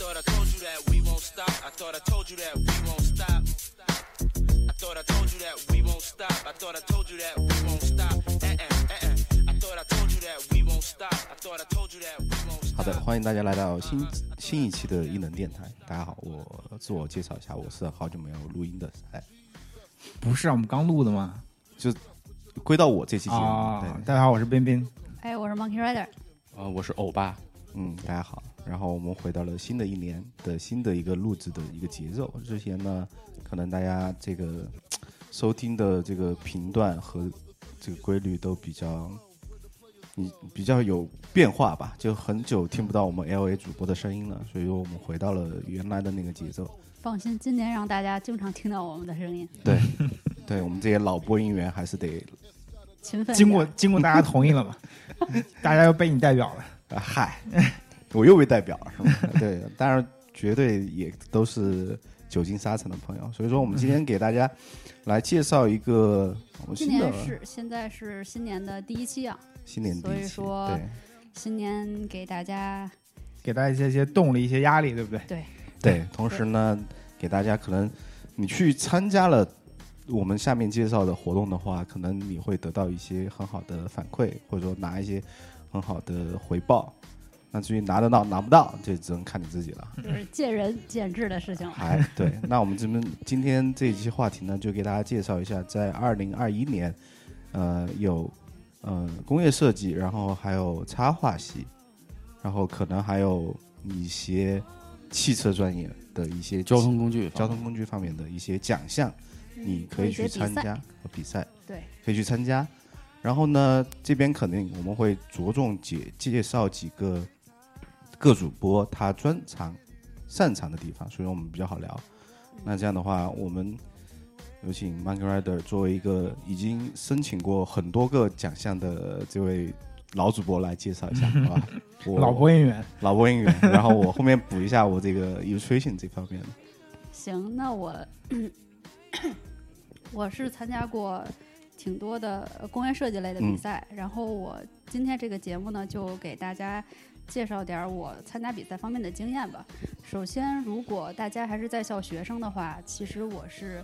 thought I told you that we won't stop. I thought I told you that we won't stop. I thought I told you that we won't stop. I thought I told you that we won't stop. Eh eh eh eh. I thought I told you that we won't stop. I thought I told you that we won't stop. 好的，欢迎大家来到新新一期的异能电台。大家好，我自我介绍一下，我是好久没有录音的，哎，不是啊，我们刚录的吗？就归到我这期节目。啊，对，大家好，我是彬彬。哎，我是 Monkey Rider，呃，我是欧巴，嗯，大家好。然后我们回到了新的一年的新的一个录制的一个节奏。之前呢，可能大家这个收听的这个频段和这个规律都比较，你比较有变化吧，就很久听不到我们 L A 主播的声音了，所以说我们回到了原来的那个节奏。放心，今年让大家经常听到我们的声音，对，对我们这些老播音员还是得勤奋。经过经过大家同意了嘛？大家又被你代表了。啊，嗨，我又被代表了，是吗？对，当然绝对也都是久经沙场的朋友，所以说我们今天给大家来介绍一个我们今新的年是现在是新年的第一期啊，新年第所一期，以说对新年给大家给大家一些一些动力、一些压力，对不对？对对，同时呢，给大家可能你去参加了我们下面介绍的活动的话，可能你会得到一些很好的反馈，或者说拿一些很好的回报。那至于拿得到拿不到，这只能看你自己了。就是见仁见智的事情了。哎，对，那我们这边今天这一期话题呢，就给大家介绍一下，在二零二一年，呃，有呃工业设计，然后还有插画系，然后可能还有一些汽车专业的一些交通工具，交通工具方面的一些奖项，你可以去参加和比赛，对，可以去参加。然后呢，这边肯定我们会着重介介绍几个各主播他专长擅长的地方，所以我们比较好聊。那这样的话，我们有请 Monkey Rider 作为一个已经申请过很多个奖项的这位老主播来介绍一下，好吧？我老播音员，老播音员，然后我后面补一下我这个 illustration 这方面的。行，那我 我是参加过挺多的呃工业设计类的比嗯赛，然后我今天这个节目呢，就给大家介绍点儿我参加比赛方面的经验吧。首先，如果大家还是在校学生的话，其实我是。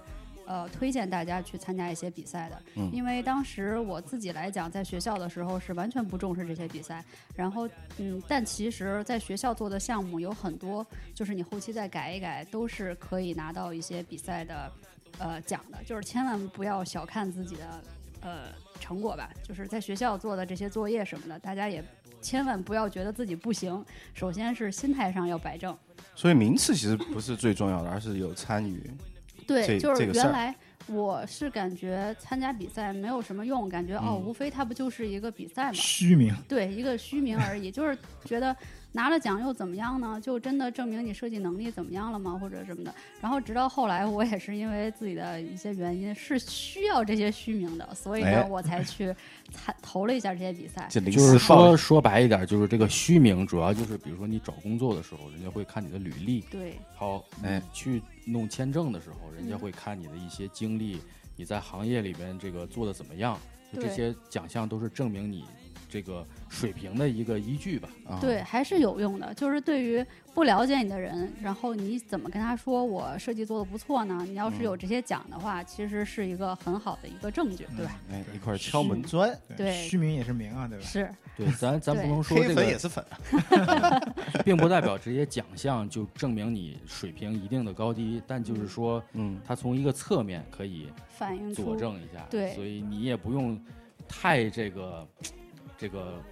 呃，推荐大家去参加一些比赛的，嗯因为当时我自己来讲，在学校的时候是完全不重视这些比赛，然后嗯，但其实在学校做的项目有很多，就是你后期再改一改，都是可以拿到一些比赛的呃奖的，就是千万不要小看自己的呃成果吧，就是在学校做的这些作业什么的，大家也千万不要觉得自己不行，首先是心态上要摆正。所以名次其实不是最重要的，而是有参与。对，就是原来我是感觉参加比赛没有什么用，感觉、哦，嗯无非它不就是一个比赛嘛，虚名。对，一个虚名而已，就是觉得拿了奖又怎么样呢？就真的证明你设计能力怎么样了吗？或者什么的。然后直到后来，我也是因为自己的一些原因是需要这些虚名的，所以呢，哎我才去参投了一下这些比赛。就是说说白一点，就是这个虚名，主要就是比如说你找工作的时候，人家会看你的履历。对好，哎去弄签证的时候，人家嗯会看你的一些经历，你在行业里边这个做的怎么样，就这些奖项都是证明你这个水平的一个依据吧。啊，对，还是有用的。就是对于不了解你的人，然后你怎么跟他说我设计做的不错呢？你要是有这些奖的话，其实是一个很好的一个证据，对吧？哎，一块敲门砖，对虚名也是名啊，对吧？是，对，咱咱不能说这个，粉也是粉。并不代表这些奖项就证明你水平一定的高低，但就是说，嗯，它从一个侧面可以反映佐证一下，对所以你也不用太这个这个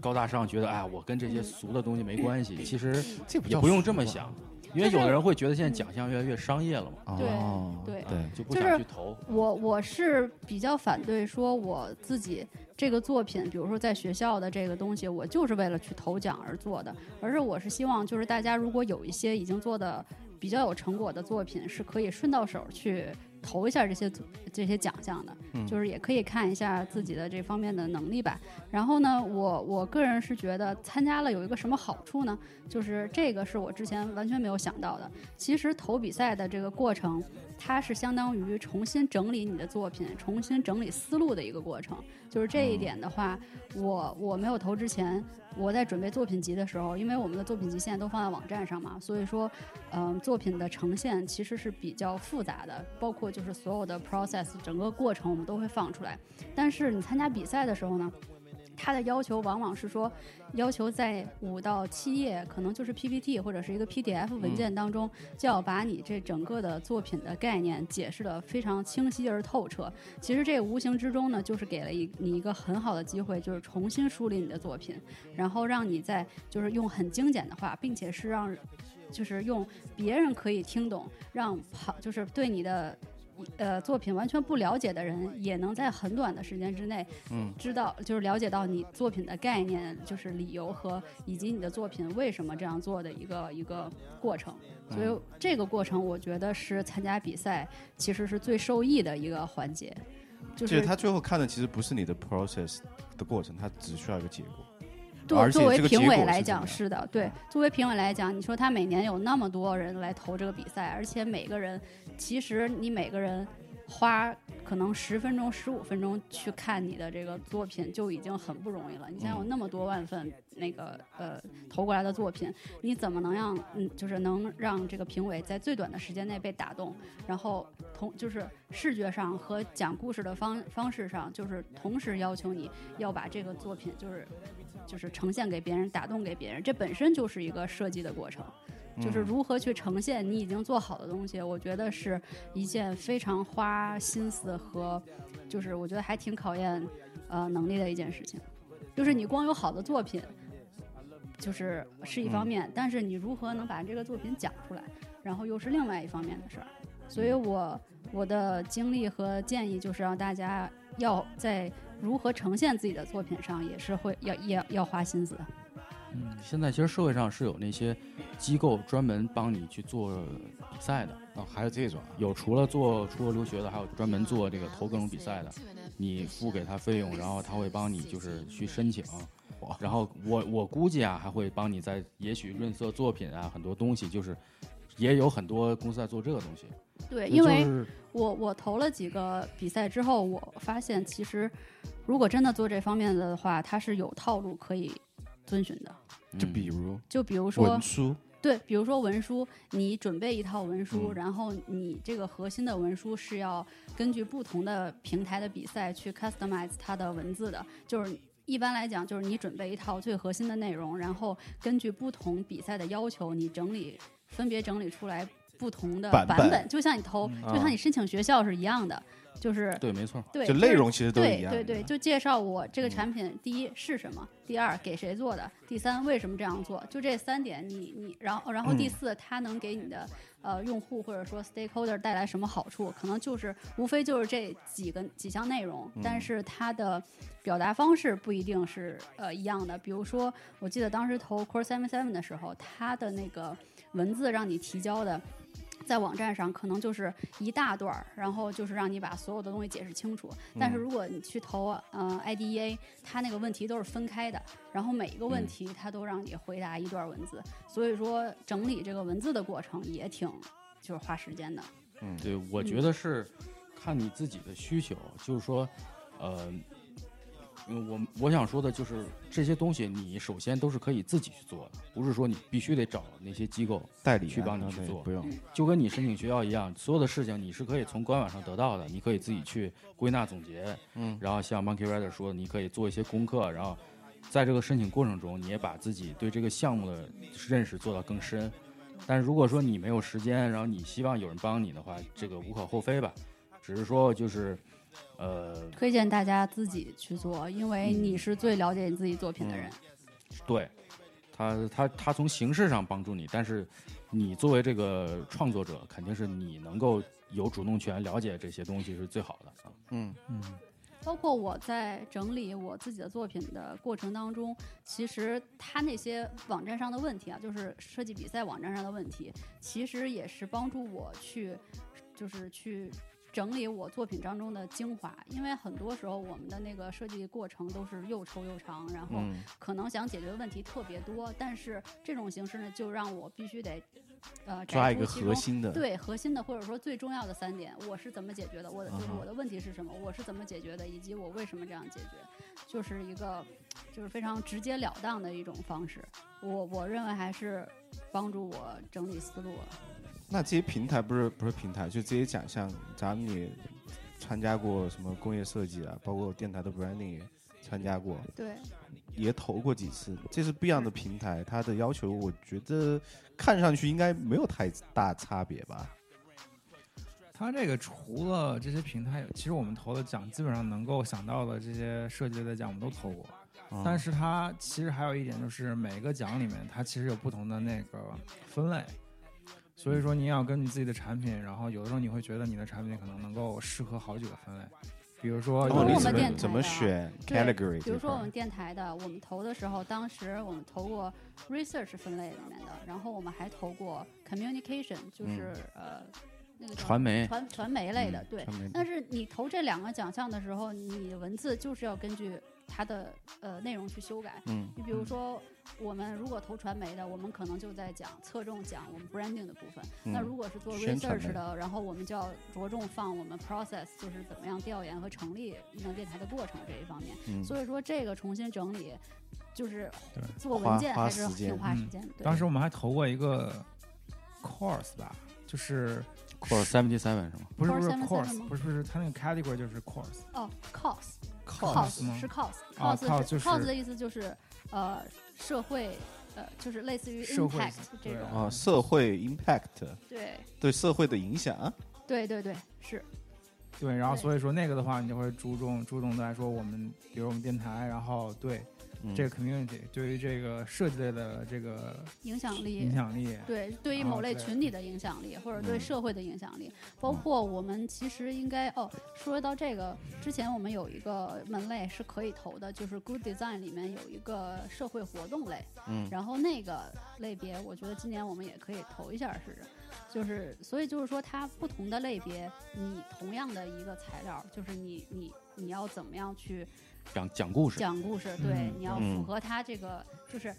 高大上，觉得哎，我跟这些俗的东西没关系。其实这也不用这么想，因为有的人会觉得现在奖项越来越商业了嘛，哦，对对，就不就是想去投。我我是比较反对说我自己这个作品，比如说在学校的这个东西，我就是为了去投奖而做的，而是我是希望就是大家如果有一些已经做的比较有成果的作品，是可以顺到手去投一下这些这些奖项的，嗯就是也可以看一下自己的这方面的能力吧。然后呢，我我个人是觉得参加了有一个什么好处呢？就是这个是我之前完全没有想到的。其实投比赛的这个过程，它是相当于重新整理你的作品、重新整理思路的一个过程。就是这一点的话，我我没有投之前，我在准备作品集的时候，因为我们的作品集现在都放在网站上嘛，所以说，嗯、作品的呈现其实是比较复杂的，包括就是所有的 process 整个过程我们都会放出来。但是你参加比赛的时候呢，它的要求往往是说，要求在五到七页，可能就是 PPT 或者是一个 PDF 文件当中，就要把你这整个的作品的概念解释的非常清晰而透彻。其实这个无形之中呢，就是给了一你一个很好的机会，就是重新梳理你的作品，然后让你在就是用很精简的话，并且是让就是用别人可以听懂，让旁就是对你的。呃，作品完全不了解的人，也能在很短的时间之内，嗯，知道就是了解到你作品的概念，就是理由和以及你的作品为什么这样做的一个一个过程。所以这个过程，我觉得是参加比赛其实是最受益的一个环节，就就是是他最后看的其实不是你的 process 的过程，他只需要一个结果。对，作为评委来讲是的，对，作为评委来讲，你说他每年有那么多人来投这个比赛，而且每个人，其实你每个人花可能十分钟、十五分钟去看你的这个作品就已经很不容易了。你想有那么多万份那个呃投过来的作品，你怎么能让嗯就是能让这个评委在最短的时间内被打动，然后同就是视觉上和讲故事的方方式上，就是同时要求你要把这个作品就是就是呈现给别人，打动给别人，这本身就是一个设计的过程。就是如何去呈现你已经做好的东西，我觉得是一件非常花心思和，就是我觉得还挺考验呃能力的一件事情。就是你光有好的作品，就是是一方面，但是你如何能把这个作品讲出来，然后又是另外一方面的事儿。所以我我的经历和建议就是让大家要在如何呈现自己的作品上，也是会要要要花心思的。嗯，现在其实社会上是有那些机构专门帮你去做比赛的，哦，还有这种啊，有除了做出国留学的，还有专门做这个投各种比赛的。你付给他费用，然后他会帮你就是去申请，然后我我估计啊，还会帮你在也许润色作品啊，很多东西就是也有很多公司在做这个东西。对，因为我我投了几个比赛之后，我发现其实如果真的做这方面的话，它是有套路可以遵循的。嗯就比如就比如说文，书，对，比如说文书，你准备一套文书，嗯然后你这个核心的文书是要根据不同的平台的比赛去 customize 它的文字的，就是。一般来讲，就是你准备一套最核心的内容，然后根据不同比赛的要求，你整理分别整理出来不同的版本本，就像你投，嗯就像你申请学校是一样的，就是对，没错。对，就内容其实都一样。对对对，就介绍我这个产品，第一是什么，第二给谁做的，第三为什么这样做，就这三点你，你然后然后第嗯四，它能给你的呃用户或者说 stakeholder 带来什么好处，可能就是无非就是这几个几项内容，但嗯是它的表达方式不一定是呃一样的。比如说，我记得当时投 Core Seven Seven 的时候，它的那个文字让你提交的。在网站上可能就是一大段儿，然后就是让你把所有的东西解释清楚。但是如果你去投呃 IDEA，它那个问题都是分开的，然后每一个问题它都让你回答一段文字，所以说整理这个文字的过程也挺就是花时间的。嗯对，我觉得是看你自己的需求，就是说，呃，嗯我我想说的就是这些东西，你首先都是可以自己去做的，不是说你必须得找那些机构代理去帮你去做不用。就跟你申请学校一样，所有的事情你是可以从官网上得到的，你可以自己去归纳总结，嗯，然后像 Monkey Rider 说的，你可以做一些功课，然后在这个申请过程中，你也把自己对这个项目的认识做到更深。但是如果说你没有时间，然后你希望有人帮你的话，这个无可厚非吧，只是说就是，呃，推荐大家自己去做，因为你是最了解你自己作品的人。对，他他他从形式上帮助你，但是你作为这个创作者，肯定是你能够有主动权，了解这些东西是最好的啊。嗯嗯，包括我在整理我自己的作品的过程当中，其实他那些网站上的问题啊，就是设计比赛网站上的问题，其实也是帮助我去，就是去整理我作品当中的精华。因为很多时候我们的那个设计过程都是又抽又长，然后嗯可能想解决的问题特别多，但是这种形式呢，就让我必须得，呃，抓一个核心的，对核心的或者说最重要的三点，我是怎么解决的？我的就是我的问题是什么？我是怎么解决的？以及我为什么这样解决？就是一个就是非常直截了当的一种方式。我我认为还是帮助我整理思路了。那这些平台不是不是平台，就这些奖项，咱们也参加过什么工业设计啊，包括电台的 branding 也参加过，对，也投过几次。这是不一样的平台，它的要求我觉得看上去应该没有太大差别吧。它这个除了这些平台，其实我们投的奖基本上能够想到的这些设计类的奖我们都投过。嗯但是它其实还有一点就是每个奖里面它其实有不同的那个分类，所以说你要根据自己的产品，然后有的时候你会觉得你的产品可能能够适合好几个分类，比如说哦，你我们电台怎么怎么的选 category？比如说我们电台的，我们投的时候，当时我们投过 research 分类里面的，然后我们还投过 communication，就是、呃那个传媒传传媒类的，嗯对。但是你投这两个奖项的时候，你的文字就是要根据它的呃内容去修改。嗯你比如说，我们如果投传媒的，我们可能就在讲侧重讲我们 branding 的部分。那嗯如果是做 research 的，然后我们就要着重放我们 process，就是怎么样调研和成立智能电台的过程这一方面。嗯，所以说这个重新整理，就是做文件还是挺花时间。的当时我们还投过一个 course 吧，就是 Core seventy seven 是吗？不是不是 Course 77 course，吗不是不是，它那个 category 就是 course。哦吗是 cos 的意思就是呃社会呃就是类似于社会 impact 这种。啊，社会 impact 对。对社会的影响，对对对，是。对，然后所以说那个的话，你就会注重注重在说我们，比如我们电台，然后对嗯这个 community，对于这个设计类的这个影响力影。响力，对，对于某类群体的影响力，或者对嗯社会的影响力，包括我们其实应该哦，说到这个之前，我们有一个门类是可以投的，就是 Good Design 里面有一个社会活动类，嗯然后那个类别，我觉得今年我们也可以投一下试试。就是，所以就是说，它不同的类别，你同样的一个材料，就是你你你要怎么样去讲讲故事，讲故事，对，嗯你要嗯符合他这个，就是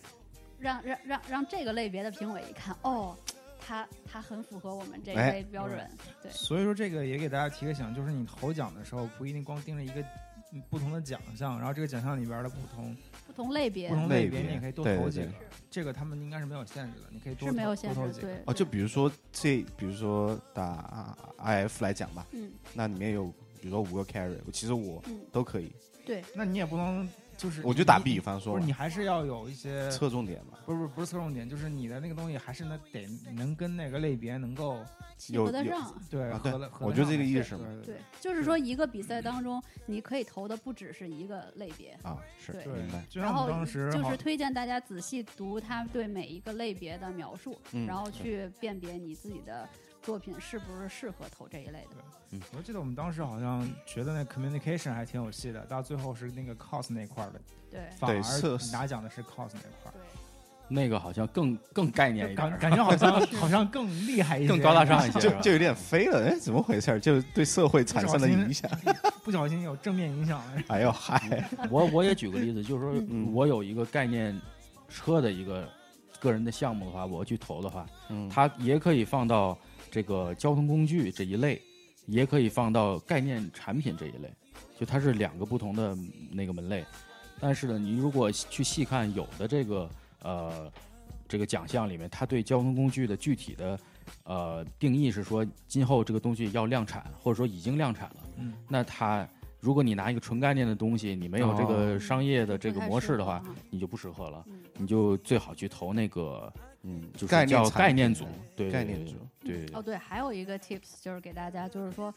让让让让这个类别的评委一看，哦，他他很符合我们这一哎类标准，对所以说这个也给大家提个醒，就是你投奖的时候不一定光盯着一个嗯不同的奖项，然后这个奖项里边的不同不同类别不同类别，别你也可以多对对对投几个。这个他们应该是没有限制的，你可以多是没有投限制，多投几个。对，哦，就比如说这，比如说打 IF 来讲吧，嗯那里面有比如说五个 carry，其实我嗯，都可以，对，那你也不能就是我就打比方说不是你还是要有一些侧重点嘛，不是不是不是侧重点，就是你的那个东西还是能得能跟那个类别能够契有得上。对啊对合得合我觉得这个意思嘛对对，就是说一个比赛当中，你可以投的不只是一个类别，啊，是对对明白，就像我然后当时就是推荐大家仔细读他对每一个类别的描述，嗯然后去辨别你自己的作品是不是适合投这一类的。我记得我们当时好像觉得那 communication 还挺有戏的，到最后是那个 cos 那块儿的，对。反而是拿奖的是 cos 那块儿，对，那个好像更更概念一点，感感觉好像好像更厉害一些，更高大上一些，就就有点飞了，哎，怎么回事儿？就对社会产生了影响。不小心有正面影响了。哎呦嗨，我我也举个例子，就是说嗯。我有一个概念车的一个个人的项目的话，我去投的话，嗯，它也可以放到这个交通工具这一类，也可以放到概念产品这一类，就它是两个不同的那个门类。但是呢，你如果去细看有的这个呃这个奖项里面，它对交通工具的具体的呃定义是说，今后这个东西要量产，或者说已经量产了。嗯，那它如果你拿一个纯概念的东西，你没有这个哦商业的这个模式的话，你就不适合了。嗯你就最好去投那个嗯，就是概念叫概念组，对概念组，对对哦，对，还有一个 tips 就是给大家，就是说，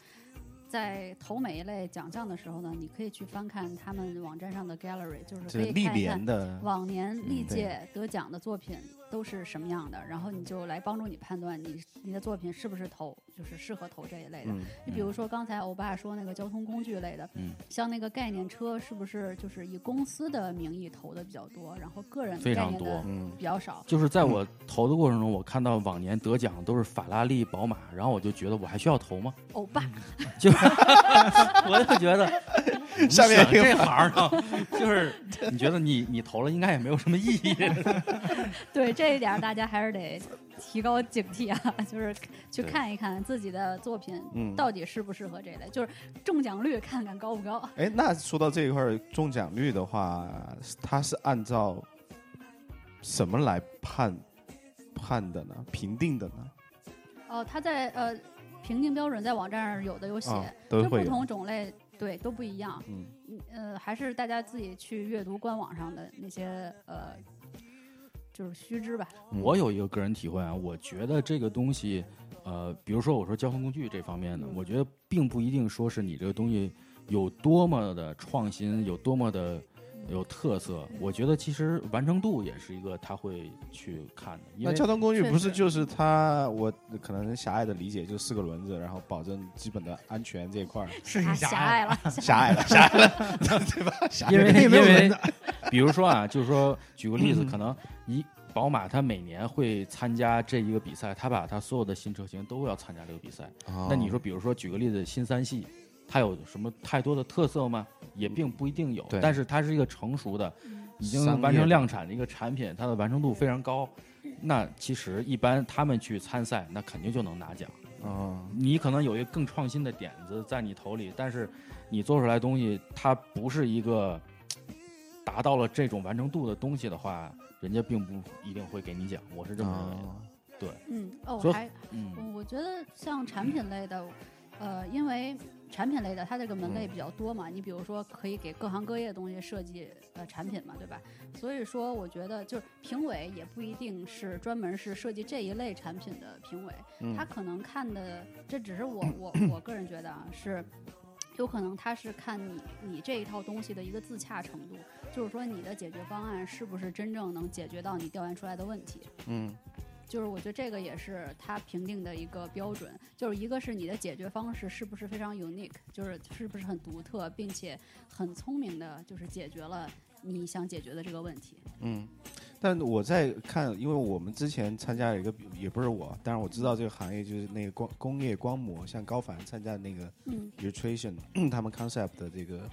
在投每一类奖项的时候呢，你可以去翻看他们网站上的 gallery，就是这历可以看一看年的，往年历届得奖的作品都是什么样的，然后你就来帮助你判断你你的作品是不是投就是适合投这一类的。嗯，你比如说刚才欧巴说那个交通工具类的，嗯像那个概念车是不是就是以公司的名义投的比较多，然后个人非常多概念的嗯，比较少？就是在我投的过程中，我看到往年得奖都是法拉利、宝马，然后我就觉得我还需要投吗？欧巴，就 我就觉得 下面这行呢，就是你觉得你你投了应该也没有什么意义。对这一点大家还是得提高警惕啊，就是去看一看自己的作品嗯，到底适不适合这类，就是中奖率看看高不高。哎，那说到这一块儿中奖率的话，它是按照什么来判判的呢？评定的呢？哦，它在呃评定标准在网站上有的有写，就不。同种类对都不一样。嗯嗯呃，还是大家自己去阅读官网上的那些呃，就是须知吧。我有一个个人体会啊，我觉得这个东西，呃，比如说我说交通工具这方面的，嗯我觉得并不一定说是你这个东西有多么的创新，有多么的有特色。我觉得其实完成度也是一个他会去看的，因为那交通工具不是就是它？我可能狭隘的理解就是四个轮子，然后保证基本的安全这一块 是你狭隘了，狭隘了，狭隘了，对吧？狭隘因为因为轮比如说啊，就是说举个例子，可能一宝马它每年会参加这一个比赛，它把它所有的新车型都要参加这个比赛。哦那你说，比如说举个例子，新三系，它有什么太多的特色吗？也并不一定有对，但是它是一个成熟的，已经完成量产的一个产品，它的完成度非常高。那其实一般他们去参赛，那肯定就能拿奖。嗯，你可能有一个更创新的点子在你头里，但是你做出来的东西，它不是一个达到了这种完成度的东西的话，人家并不一定会给你奖。我是这么认为的。对嗯，哦，我还嗯，嗯，我觉得像产品类的，呃，因为产品类的它这个门类嗯比较多嘛，你比如说可以给各行各业的东西设计呃产品嘛，对吧？所以说，我觉得就是评委也不一定是专门是设计这一类产品的评委，嗯他可能看的这只是我我我个人觉得啊是。有可能他是看你你这一套东西的一个自洽程度，就是说你的解决方案是不是真正能解决到你调研出来的问题。嗯就是我觉得这个也是他评定的一个标准，就是一个是你的解决方式是不是非常 unique，就是是不是很独特，并且很聪明的，就是解决了你想解决的这个问题。嗯。但我在看，因为我们之前参加了一个比，也不是我，但是我知道这个行业就是那个光工业光模，像高凡参加的那个嗯。Illustration，他们 concept 的这个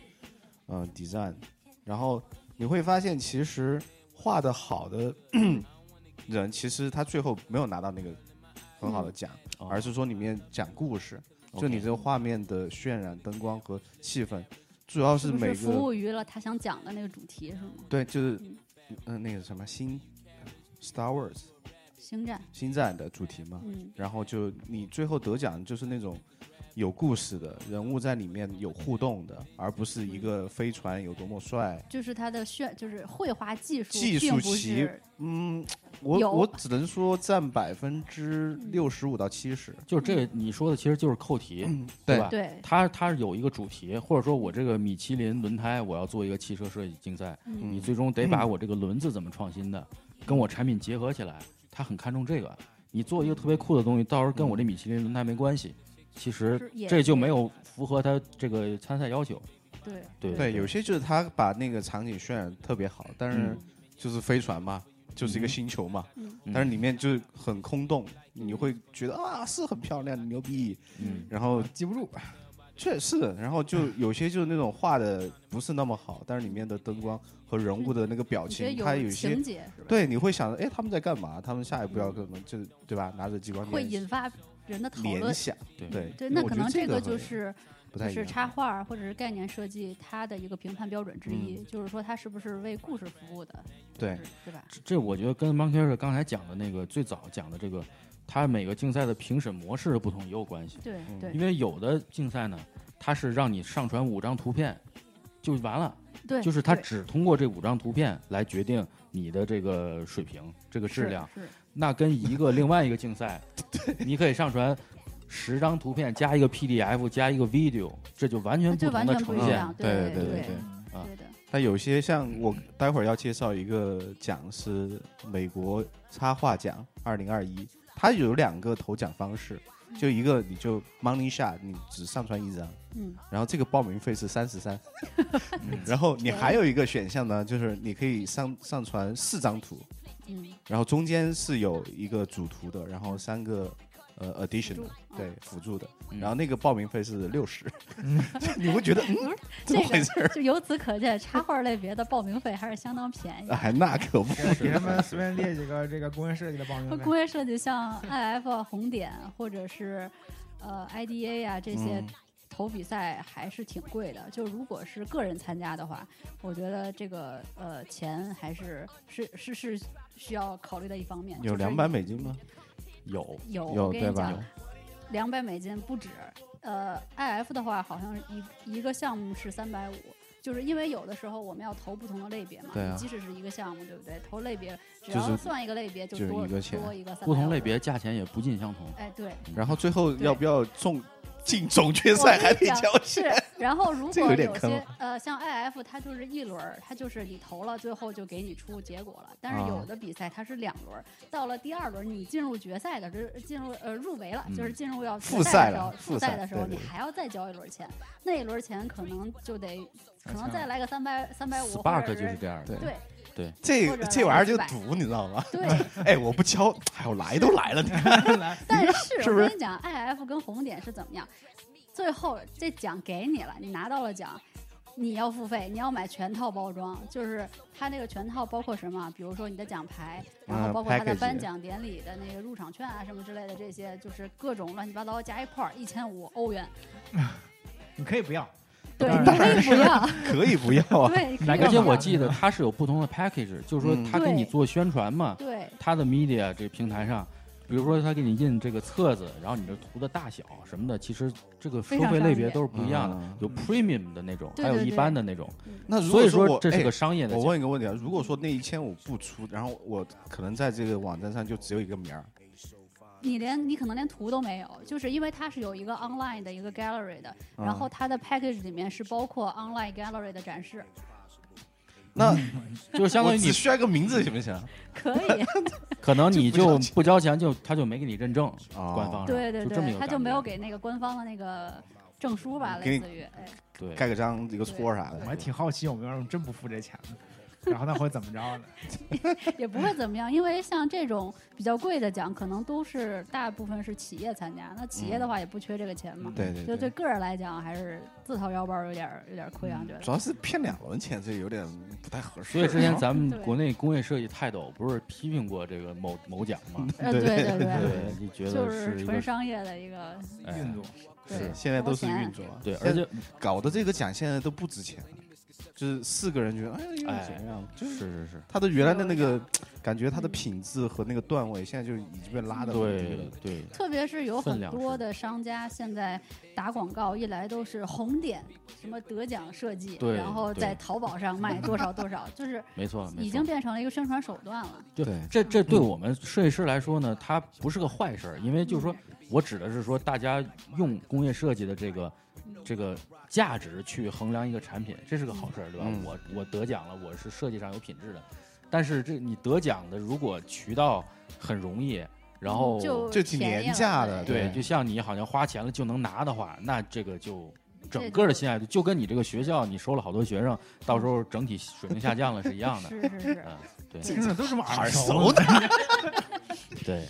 嗯、呃 design，然后你会发现，其实画的好的人，其实他最后没有拿到那个很好的奖，哦。而是说里面讲故事，就你这个画面的渲染、灯光和气氛，主要是每个是服务于了他想讲的那个主题是吗？对，就是嗯那个什么星 Star Wars 星战，星战的主题嘛，嗯。然后就你最后得奖就是那种有故事的人物在里面有互动的，而不是一个飞船有多么帅。就是他的炫，就是绘画技术，技术并不其嗯，我我只能说占百分之六十五到七十。就是这个你说的其实就是扣题，对吧？对，它它有一个主题，或者说我这个米其林轮胎，我要做一个汽车设计竞赛，嗯你最终得把我这个轮子怎么创新的，跟我产品结合起来，他很看重这个。你做一个特别酷的东西，到时候跟我这米其林轮胎没关系，其实这就没有符合他这个参赛要求。对对对，有些就是他把那个场景渲染特别好，但是嗯就是飞船嘛，就是一个嗯星球嘛，但是里面就是很空洞，你会觉得啊是很漂亮，牛逼，嗯，然后记不住，确实，然后就 有些就是那种画的不是那么好，但是里面的灯光和人物的那个表情，它有一些？对，你会想，哎，他们在干嘛？他们下一步要干嘛？就对吧？拿着激光会引发人的讨论。联想，对对对，那可能这个就是就是。插画或者是概念设计它的一个评判标准之一，嗯就是说它是不是为故事服务的，对是对吧？这这我觉得跟 Monkey 刚才讲的那个最早讲的这个，它每个竞赛的评审模式的不同也有关系。对嗯对因为有的竞赛呢，它是让你上传五张图片就完了，对，就是它只通过这五张图片来决定你的这个水平、这个质是量。是那跟一个另外一个竞赛，你可以上传十张图片加一个 PDF 加一个 video，这就完全不同的呈现全不一样。对对对对对啊对的，它有些像我待会儿要介绍一个奖是美国插画奖二零二一，它有两个投奖方式，就一个你就 money shot，你只上传一张，嗯。然后这个报名费是三十三，然后你还有一个选项呢，就是你可以上上传四张图，嗯。然后中间是有一个主图的，然后三个呃 addition 的对辅助的，嗯。然后那个报名费是六十，你会觉得嗯怎么这回事就由此可见，插画类别的报名费还是相当便宜。哎，那可不给给他们随便列几个这个工业设计的报名费。工业设计像 IF 啊、红点或者是呃 IDA 啊这些嗯。投比赛还是挺贵的。就如果是个人参加的话，我觉得这个呃钱还是是是是需要考虑的一方面。有两百美金吗？有有，对吧讲，两百美金不止。呃，IF 的话，好像一一个项目是三百五，就是因为有的时候我们要投不同的类别嘛，对啊即使是一个项目，对不对？投类别只要算一个类别就就是多一个钱多一个350不同类别价钱也不尽相同。哎，对，然后最后要不要中进总决赛还得交是钱？，然后如果有有点坑些呃，像 IF 它就是一轮儿，它就是你投了，最后就给你出结果了。但是啊有的比赛它是两轮儿，到了第二轮你进入决赛的，就是进入呃入围了，嗯就是进入要复赛的时候，复复赛的时候你还要再交一轮钱，那一轮钱可能就得可能再来个三百三百五，或 Spark 者就是这样的。对对这这玩意儿就赌，你知道吗？对。哎，我不敲，哎，我来都来了，你看，但是是是我跟你讲，IF 跟红点是怎么样？最后这奖给你了，你拿到了奖，你要付费，你要买全套包装，就是它那个全套包括什么？比如说你的奖牌，然后嗯包括他的颁奖典礼的那个入场券啊什么之类的，这些就是各种乱七八糟加一块儿一千五欧元。你可以不要，对，当你可以不要，可以不要啊。而且我记得它是有不同的 package，就是说嗯他给你做宣传嘛，对他的 media 这个平台上，比如说他给你印这个册子，然后你这图的大小什么的，其实这个收费类别都是不一样的，嗯有 premium 的那种，还有一般的那种。那如所以果说这是个商业的我。问一个问题啊，如果说那一千五不出，然后我可能在这个网站上就只有一个名儿，你连你可能连图都没有，就是因为它是有一个 online 的一个 gallery 的，嗯然后它的 package 里面是包括 online gallery 的展示，那 就是相当于你需要一个名字行不行？可以。可能你就就不交钱就他就没给你认证，哦官方对对对，他就没有给那个官方的那个证书吧，类似于，哎，对盖个章，一个戳啥的我还。挺好奇有没有人真不付这钱呢，然后他会怎么着呢？也不会怎么样，因为像这种比较贵的奖，可能都是大部分是企业参加，那企业的话也不缺这个钱嘛。对对就对个人来讲，还是自掏腰包有点儿有点儿亏啊，觉得。主要是骗两轮钱，这有点不太合适。所以之前咱们国内工业设计泰斗不是批评过这个某某奖吗？呃，对对对对对，，你觉就得一个是纯商业的一个，哎运作，对是现在都是运作啊，对，而且搞的这个奖现在都不值钱了，就是四个人觉得哎又哎怎样，就是是是是，他的原来的那个感觉，他的品质和那个段位现在就已经被拉的很低对了。对，特别是有很多的商家现在打广告，一来都是红点，什么得奖设计，然后在淘宝上卖多少多少，就是没错已经。变成了一个宣传手段了。就对这这对我们设计师来说呢，它不是个坏事儿，因为就是说我指的是说大家用工业设计的这个这个价值去衡量一个产品，这是个好事儿，对吧？嗯。我我得奖了，我是设计上有品质的，但是这你得奖的如果渠道很容易，然后就就挺廉价的对，对就像你好像花钱了就能拿的话，那这个就整个的就心态就跟你这个学校你收了好多学生，到时候整体水平下降了是一样的。是是是，嗯，对。听着都这么耳熟的，对，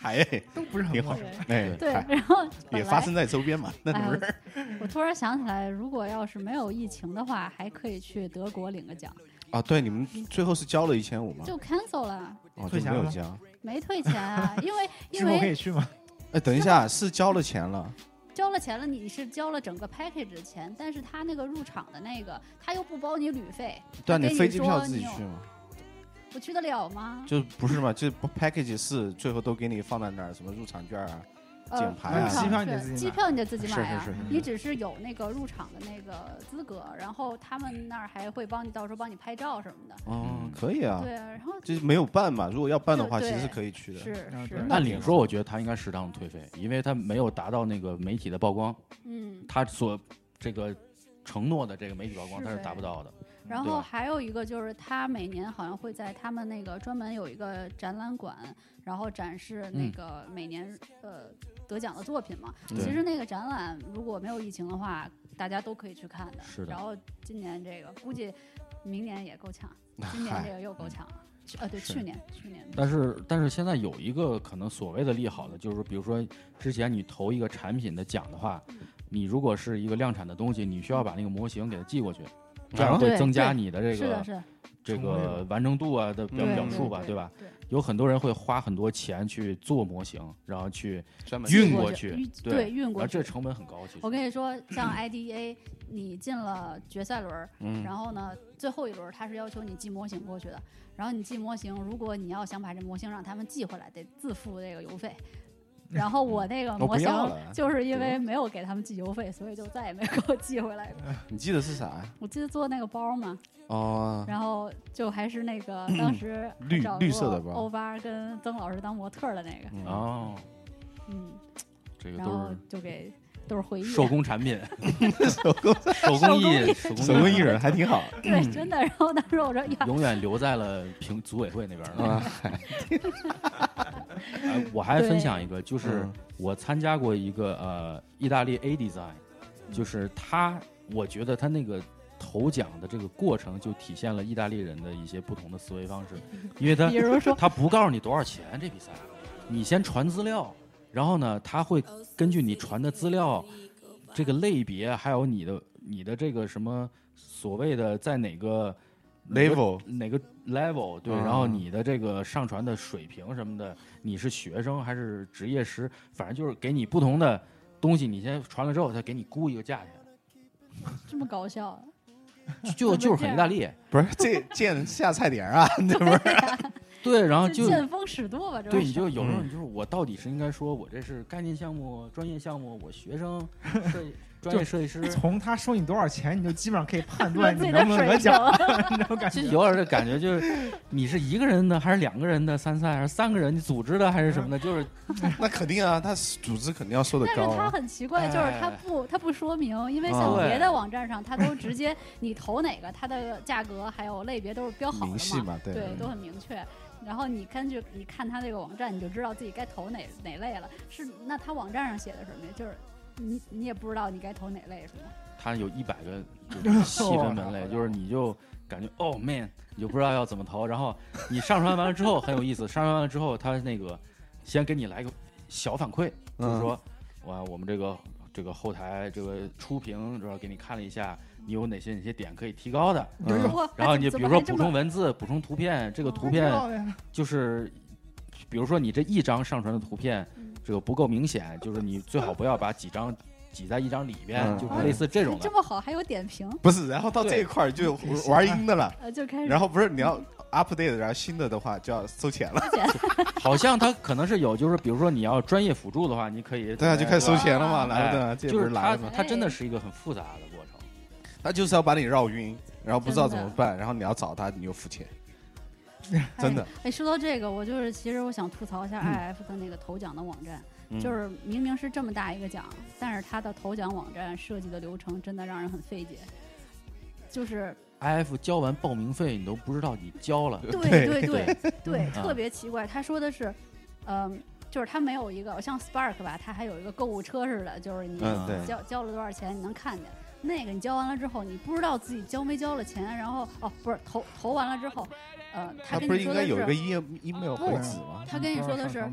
还都不是很挺好陌生。哎，对，然后也发生在周边嘛，那哎不是？我突然想起来，如果要是没有疫情的话，还可以去德国领个奖，啊，对，你们最后是交了一千五吗？就 cancel 了，哦，就没有交。没退钱啊，因为 因为后可以去吗？哎，等一下，是交了钱了，交了钱了，你是交了整个 package 的钱，但是他那个入场的那个，他又不包你旅费，对你，飞机票自己去吗？我去得了吗？就不是嘛，就 package 四最后都给你放在那儿，什么入场券啊，呃，奖牌啊机票你得自己买机票你得自己买啊，是是是你只是有那个入场的那个资格，然后他们那儿还会帮你到时候帮你拍照什么的。哦嗯，可以啊，对啊，然后就是没有办嘛。如果要办的话，其实是可以去的。是是按理说，我觉得他应该适当的退费，因为他没有达到那个媒体的曝光，嗯，他所这个承诺的这个媒体曝光他是达不到的。然后还有一个就是，他每年好像会在他们那个专门有一个展览馆，然后展示那嗯个每年、呃得奖的作品嘛。其实那个展览如果没有疫情的话，大家都可以去看的。是的然后今年这个估计明年也够呛，今年这个又够呛了。去呃对，去年去年但是但是现在有一个可能所谓的利好的，就是说比如说之前你投一个产品的奖的话，你如果是一个量产的东西，你需要把那个模型给它寄过去，这样会增加你的这个是的是的，这个完成度啊的表对表述吧，对吧？对有很多人会花很多钱去做模型，然后去运过过去对运过去而这成本很高，其实。我跟你说，像 IDEA，你进了决赛轮然后呢，最后一轮儿它是要求你寄模型过去的。然后你寄模型，如果你要想把这模型让他们寄回来，得自付这个邮费。然后我那个模型就是因为没有给他们寄邮费，所以就再也没给我寄回来过。你记得是啥呀？我记得做那个包嘛，哦，然后就还是那个 当时绿色的包欧巴跟曾老师当模特的那个，嗯哦，嗯，这个都然后就给都是回忆。是手工产品，手工手工艺，手手工艺人人还挺好对，真的。然后当时我说，永远留在了评组委会那边儿。啊，哎，我还分享一个，就是嗯我参加过一个呃意大利 A Design，就是他，我觉得他那个投奖的这个过程就体现了意大利人的一些不同的思维方式，因为他 比如说他不告诉你多少钱这比赛，你先传资料，然后呢，他会根据你传的资料这个类别，还有你的你的这个什么所谓的在哪个 level 哪个 level 对，嗯。然后你的这个上传的水平什么的，你是学生还是职业师，反正就是给你不同的东西，你先传了之后，他给你估一个价钱，这么搞笑，就就是很意大利，不是这见下菜碟儿啊，这不是？对，然后就就见风使舵吧，对，你就有时候嗯。你就是我到底是应该说我这是概念项目、专业项目，我学生 设计专业设计师，从他收你多少钱，你就基本上可以判 断你能不能得水奖，平。那种感觉。就有点这感觉，就是你是一个人的还是两个人的参赛，还是三个人你组织的还是什么的，就是那肯定啊，他组织肯定要收的但是他。很奇怪，就是他哎不他不说明，因为像别的网站上，他都直接你投哪个，它的价格还有类别都是标好的嘛，明细嘛，对对，都很明确。然后你根据你看他这个网站，你就知道自己该投哪哪类了。是那他网站上写的什么呀？就是你你也不知道你该投哪类是吗？它有一百个就是 细分门类，就是你就感觉哦 man，你就不知道要怎么投，然后你上传完了之后很有意思，上传完了之后，它那个先给你来个小反馈，就是说哇，我们这个这个后台这个初评，主要给你看了一下，你有哪些哪些点可以提高的，嗯。然后你比如说补充文字、补充图片，这个图片就是，比如说你这一张上传的图片嗯，这个不够明显，就是你最好不要把几张挤在一张里边，嗯就是类似这种的这。么好，还有点评，不是，然后到这一块儿就玩阴的了，呃，就开始然后不是你要 update，然后新的的话就要收钱了，好像它可能是有，就是比如说你要专业辅助的话，你可以对啊，就开始收钱了嘛，啊来的，这不就是它来了吗？它真的是一个很复杂的过程。他就是要把你绕晕，然后不知道怎么办，然后你要找他，你又付钱，真的。哎，说到这个，我就是其实我想吐槽一下 IF 的那个投奖的网站，嗯就是明明是这么大一个奖，但是它的投奖网站设计的流程真的让人很费解。就是，IF 交完报名费，你都不知道你交了。对对 对对特别奇怪。他说的是，嗯、就是他没有一个像 Spark 吧，它还有一个购物车似的，就是你交交了多少钱，你能看见。那个你交完了之后，你不知道自己交没交了钱，然后哦，不是投投完了之后，呃，他跟不是应该有一你说的是个 e email 不回执吗？他跟你说的是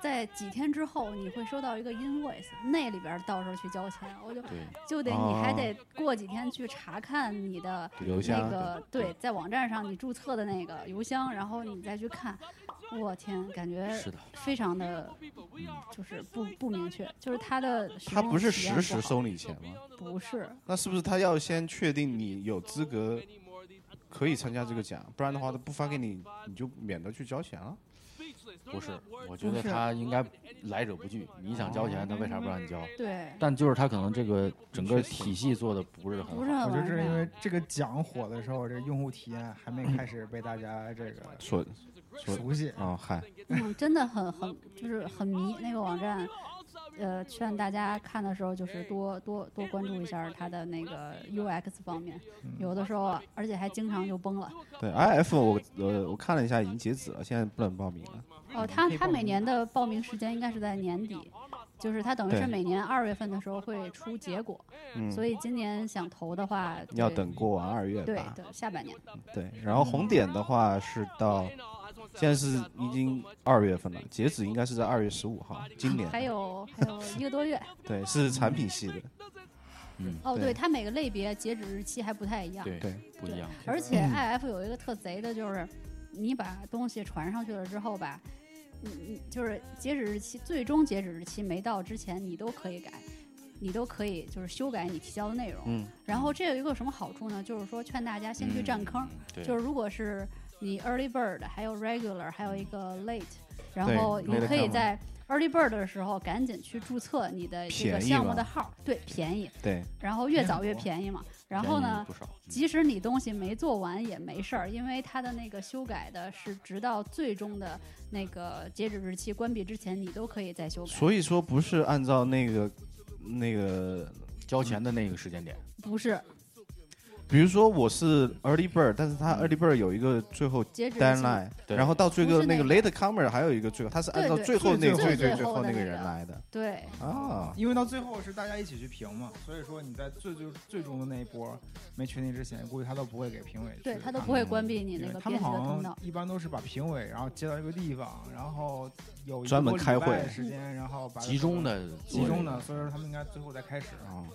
在几天之后你会收到一个 invoice，那里边到时候去交钱，我就对，就得你还得过几天去查看你的那邮箱个对，在网站上你注册的那个邮箱，然后你再去看，我天，感觉是的，非常的，就是不不明确，就是他的他不是实时收你钱吗？不是，那是不是他要先确定你有资格可以参加这个奖，不然的话他不发给你，你就免得去交钱了？不是，我觉得他应该来者不拒。你想交钱，他为啥不让你交？对，但就是他可能这个整个体系做的不是很好不是。很我觉得。这是因为这个奖火的时候，这个用户体验还没开始被大家这个说说熟悉。哦，嗨，嗯，真的很很就是很迷那个网站，呃，劝大家看的时候就是多多多关注一下它的那个 UX 方面，有的时候啊而且还经常就崩了。对，IF 我呃我看了一下已经截止了，现在不能报名了。哦，它它每年的报名时间应该是在年底，就是它等于是每年二月份的时候会出结果，嗯，所以今年想投的话，要等过完二月对吧。的下半年。对，然后红点的话是到现在是已经二月份了，截止应该是在二月十五号，今年。还有还有一个多月 对，是产品系的。嗯，哦，对对，它每个类别截止日期还不太一样。对对，不一样。而且 IF 有一个特贼的，就是你把东西传上去了之后吧，你你就是截止日期，最终截止日期没到之前，你都可以改，你都可以就是修改你提交的内容。嗯，然后这有一个什么好处呢？就是说劝大家先去占坑，就是如果是你 early bird，还有 regular，还有一个 late，然后你可以在 early bird 的时候赶紧去注册你的这个项目的号，对，便宜，对，然后越早越便宜嘛。然后呢，即使你东西没做完也没事儿，因为它的那个修改的是直到最终的那个截止日期关闭之前，你都可以再修改。所以说不是按照那个那个，交钱的那个时间点，不是比如说我是 early bird，但是他 early bird 有一个最后 deadline，对。然后到最后那个 late comer 还有一个最后，他是按照最后那个最最最最后那个人来的。对，啊。因为到最后是大家一起去评嘛，所以说你在最最最终的那一波没确定之前，估计他都不会给评委对他都不会关闭你那个编他们好辑的通道。像。一般都是把评委然后接到一个地方，然后有专门开会的时间，然后把集中的集中的，所以说他们应该最后再开始，啊，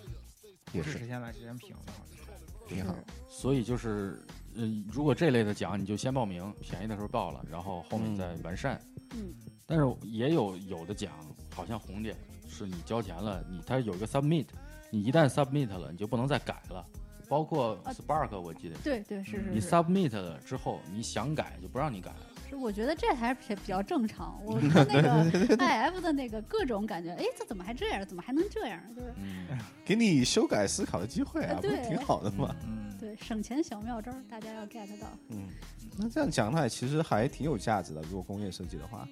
也是不是。谁先来谁先评的，好像是。挺好。所以就是，嗯，如果这类的奖，你就先报名，便宜的时候报了，然后后面再完善。嗯，但是也有有的奖，好像红点是你交钱了，你它有一个 submit，你一旦 submit 了，你就不能再改了。包括啊 Spark，我记得对对是你是你，submit 了之后，你想改就不让你改。是我觉得这还是比比较正常。我看那个 IF 的那个各种感觉，哎，这怎么还这样？怎么还能这样？就是嗯，给你修改思考的机会啊，不是挺好的吗？嗯，对省钱小妙招，大家要 get 到。嗯，那这样讲的话，其实还挺有价值的。如果工业设计的话，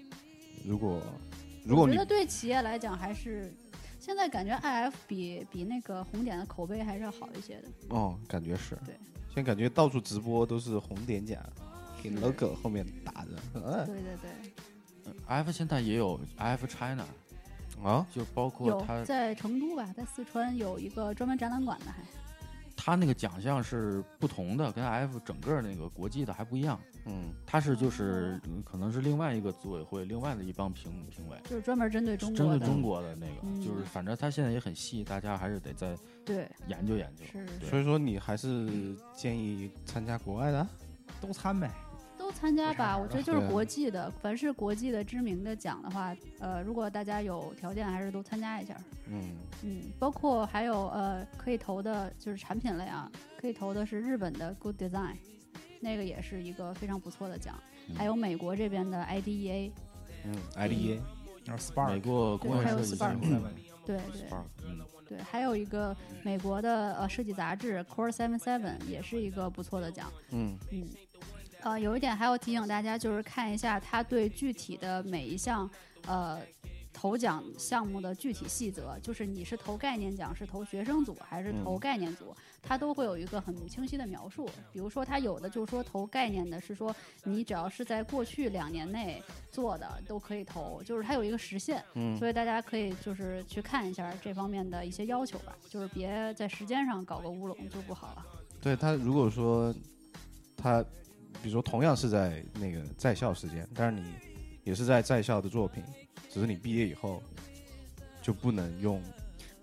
如果如果我觉得对企业来讲还是。现在感觉 IF 比比那个红点的口碑还是要好一些的。哦，感觉是，对，现在感觉到处直播都是红点奖，给 logo 后面打的，嗯对对对，F 现在也有 F China，啊，就包括有它在成都吧，在四川有一个专门展览馆的还。他那个奖项是不同的，跟 F 整个那个国际的还不一样。嗯，他是就是嗯可能是另外一个组委会，另外的一帮评评委，就是专门针对中国的，针对中国的那个，嗯。就是反正他现在也很细，大家还是得再对，研究研究。是所以说你还是建议参加国外的，都参呗。都参加吧。我觉得就是国际的，凡是国际的知名的奖的话，呃，如果大家有条件，还是都参加一下。嗯，嗯，包括还有呃，可以投的就是产品类啊，可以投的是日本的 Good Design，那个也是一个非常不错的奖。嗯。还有美国这边的 IDEA，嗯，IDEA，然后 Spark，国工业还有设计 Spark 嗯。对对。嗯，对，还有一个美国的呃设计杂志 Core Seven Seven 也是一个不错的奖。嗯，嗯，呃，有一点还要提醒大家，就是看一下他对具体的每一项呃投奖项目的具体细则，就是你是投概念奖，是投学生组还是投嗯概念组，他都会有一个很清晰的描述。比如说，他有的就是说投概念的是说你只要是在过去两年内做的都可以投，就是它有一个时限。嗯所以大家可以就是去看一下这方面的一些要求吧，就是别在时间上搞个乌龙就不好了。对他如果说他，比如说同样是在那个在校时间，但是你也是在在校的作品，只是你毕业以后就不能用，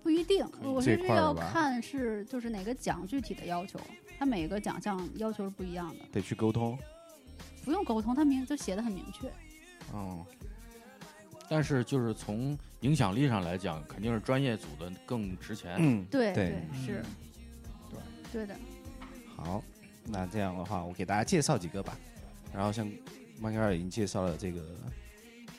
不一定，我是这块要看是就是哪个奖具体的要求，它每个奖项要求是不一样的，得去沟通。不用沟通，它明就写的很明确。嗯，但是就是从影响力上来讲，肯定是专业组的更值钱。嗯，对对是对，对的。好，那这样的话，我给大家介绍几个吧。然后像迈克尔已经介绍了这个、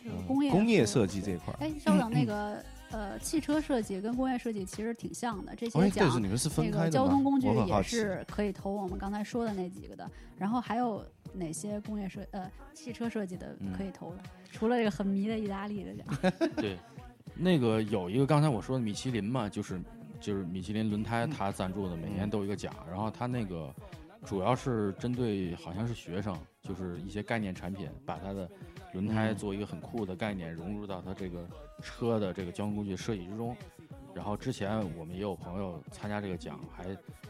呃工业工业设设计这一块儿。哎，稍等，那 个呃，汽车设计跟工业设计其实挺像的，这些奖是你们是分那个开的？交通工具也。是可以投我们刚才说的那几个的。然后还有哪些工业设呃汽车设计的嗯可以投的？除了这个很迷的意大利的奖，对，那个有一个刚才我说的米其林嘛，就是就是米其林轮嗯胎它赞助的，每年都有一个奖，然后它那个主要是针对好像是学生，就是一些概念产品，把它的轮胎嗯做一个很酷的概念融入到它这个车的这个交通工具设计之中。然后之前我们也有朋友参加这个奖，还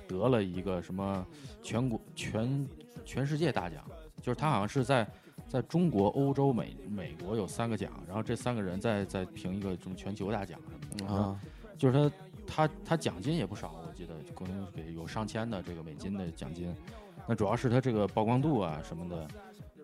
得了一个什么全国全全世界大奖，就是他好像是在在中国、欧洲、美美国有三个奖，然后这三个人再再评一个什么全球大奖什么的，啊，就是他他他奖金也不少，我记得可能给有上千的这个美金的奖金。那主要是他这个曝光度啊什么的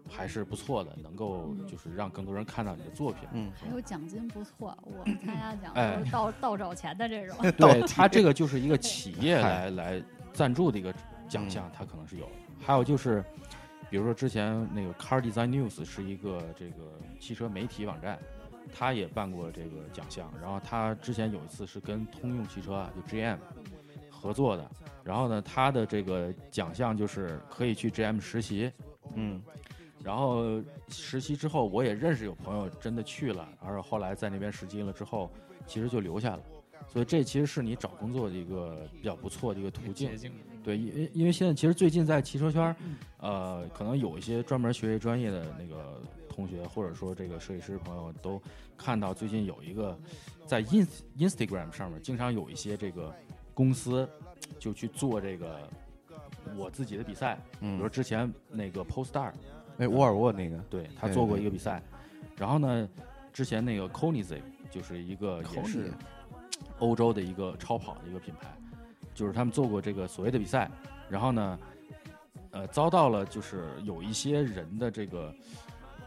还是不错的，能够就是让更多人看到你的作品。嗯，还有奖金不错，我 参加奖哎都是倒倒找钱的这种。对他这个就是一个企业来来赞助的一个奖项，他可能是有。还有就是，比如说之前那个 Car Design News 是一个这个汽车媒体网站，他也办过这个奖项。然后他之前有一次是跟通用汽车啊，就 GM 合作的。然后呢，他的这个奖项就是可以去 GM 实习。嗯然后实习之后，我也认识有朋友真的去了，而后来在那边实习了之后，其实就留下了。所以这其实是你找工作的一个比较不错的一个途径。对，因为因为现在其实最近在汽车圈儿，呃，可能有一些专门学这专业的那个同学，或者说这个设计师朋友都看到最近有一个在 ins Instagram 上面经常有一些这个公司就去做这个我自己的比赛，比如之前那个 Polestar，哎，沃尔沃那个，对他做过一个比赛，然后呢，之前那个 Koenigsegg 就是一个也是欧洲的一个超跑的一个品牌，就是他们做过这个所谓的比赛，然后呢，呃，遭到了就是有一些人的这个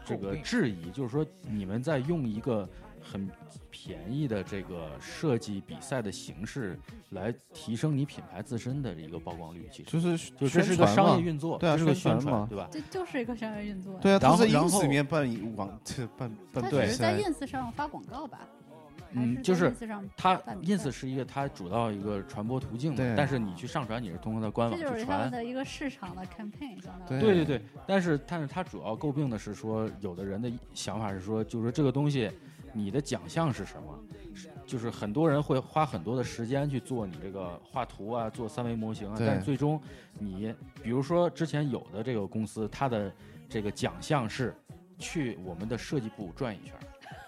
这个质疑，就是说你们在用一个很便宜的这个设计比赛的形式来提升你品牌自身的一个曝光率，其实就是就这是个商业运作，对啊这是个宣传嘛，对吧？这就是一个商业运作。对啊，他在然后然 ins 里面办网这办办他比只是在，ins 上发广告吧？嗯，就是 ins 上它 ins 是一个它主要一个传播途径嘛对，但是你去上传你是通过它官网去传。就是他们的一个市场的 campaign，相当于对对对对，但是但是它主要诟病的是说，有的人的想法是说，就是说这个东西，你的奖项是什么？是就是很多人会花很多的时间去做你这个画图啊，做三维模型啊，但是最终你，比如说之前有的这个公司，它的这个奖项是去我们的设计部转一圈，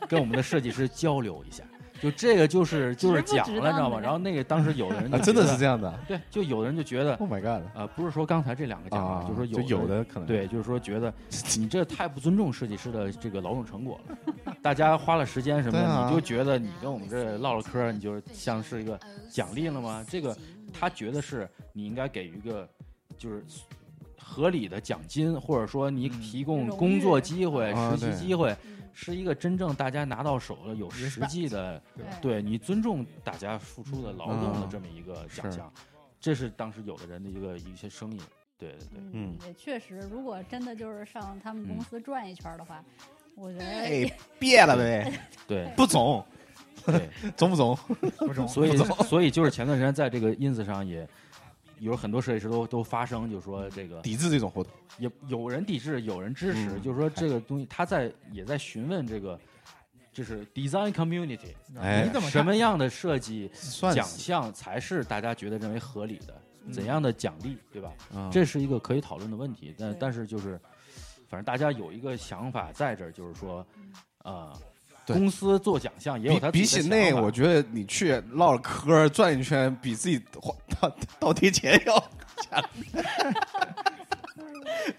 跟我们的设计师交流一下。就这个就是就是奖了，知道吗？然后那个当时有的人 真的是这样的对，就有的人就觉得，，Oh my god，啊，不是说刚才这两个奖啊，就说有有的可能，对，就是说觉得你这太不尊重设计师的这个劳动成果了。大家花了时间什么的，你就觉得你跟我们这唠唠嗑，你就像是一个奖励了吗？这个他觉得是你应该给予一个就是合理的奖金，或者说你嗯提供工作机会、实习机会，嗯是一个真正大家拿到手的有实际的，对你尊重大家付出的劳动的嗯这么一个奖项。这是当时有的人的一个一些声音，对对对。嗯也确实，如果真的就是上他们公司转一圈的话，我觉得哎也，变了呗，对不总，对，总不总，不总，所以所以就是前段时间在这个 ins 上也有很多设计师都都发声，就说这个抵制这种活动，也有人抵制，有人支持，嗯。就是说这个东西他在也在询问这个就是 design community 哎。你怎么什么样的设计奖项才是大家觉得认为合理的，嗯。怎样的奖励，对吧？嗯。这是一个可以讨论的问题，但但是就是，反正大家有一个想法在这儿，就是说，呃，对公司做奖项也有他比比起那，我觉得你去唠唠嗑转一圈，比自己花倒倒贴钱要强，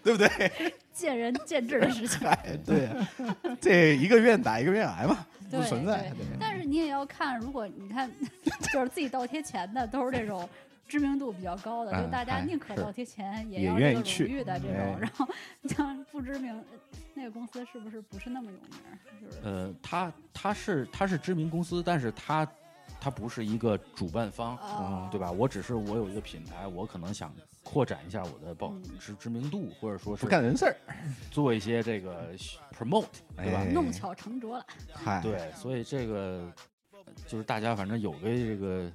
对不对？见仁见智的事情。哎，对，这一个愿打一个愿挨嘛，不存在。但是你也要看，如果你看，就是自己倒贴钱的，都是这种知名度比较高的，嗯就大家宁可倒贴钱，也要这个愿意去荣誉的这哎种。然后 像不知名那个公司是不是不是那么有名儿？就是呃，他他是他是知名公司，但是他他不是一个主办方，哦，对吧？我只是我有一个品牌，我可能想扩展一下我的报嗯知知名度，或者说是干人事儿，做一些这个 promote，对吧？哎弄巧成拙了，嗨，对，所以这个就是大家反正有个这个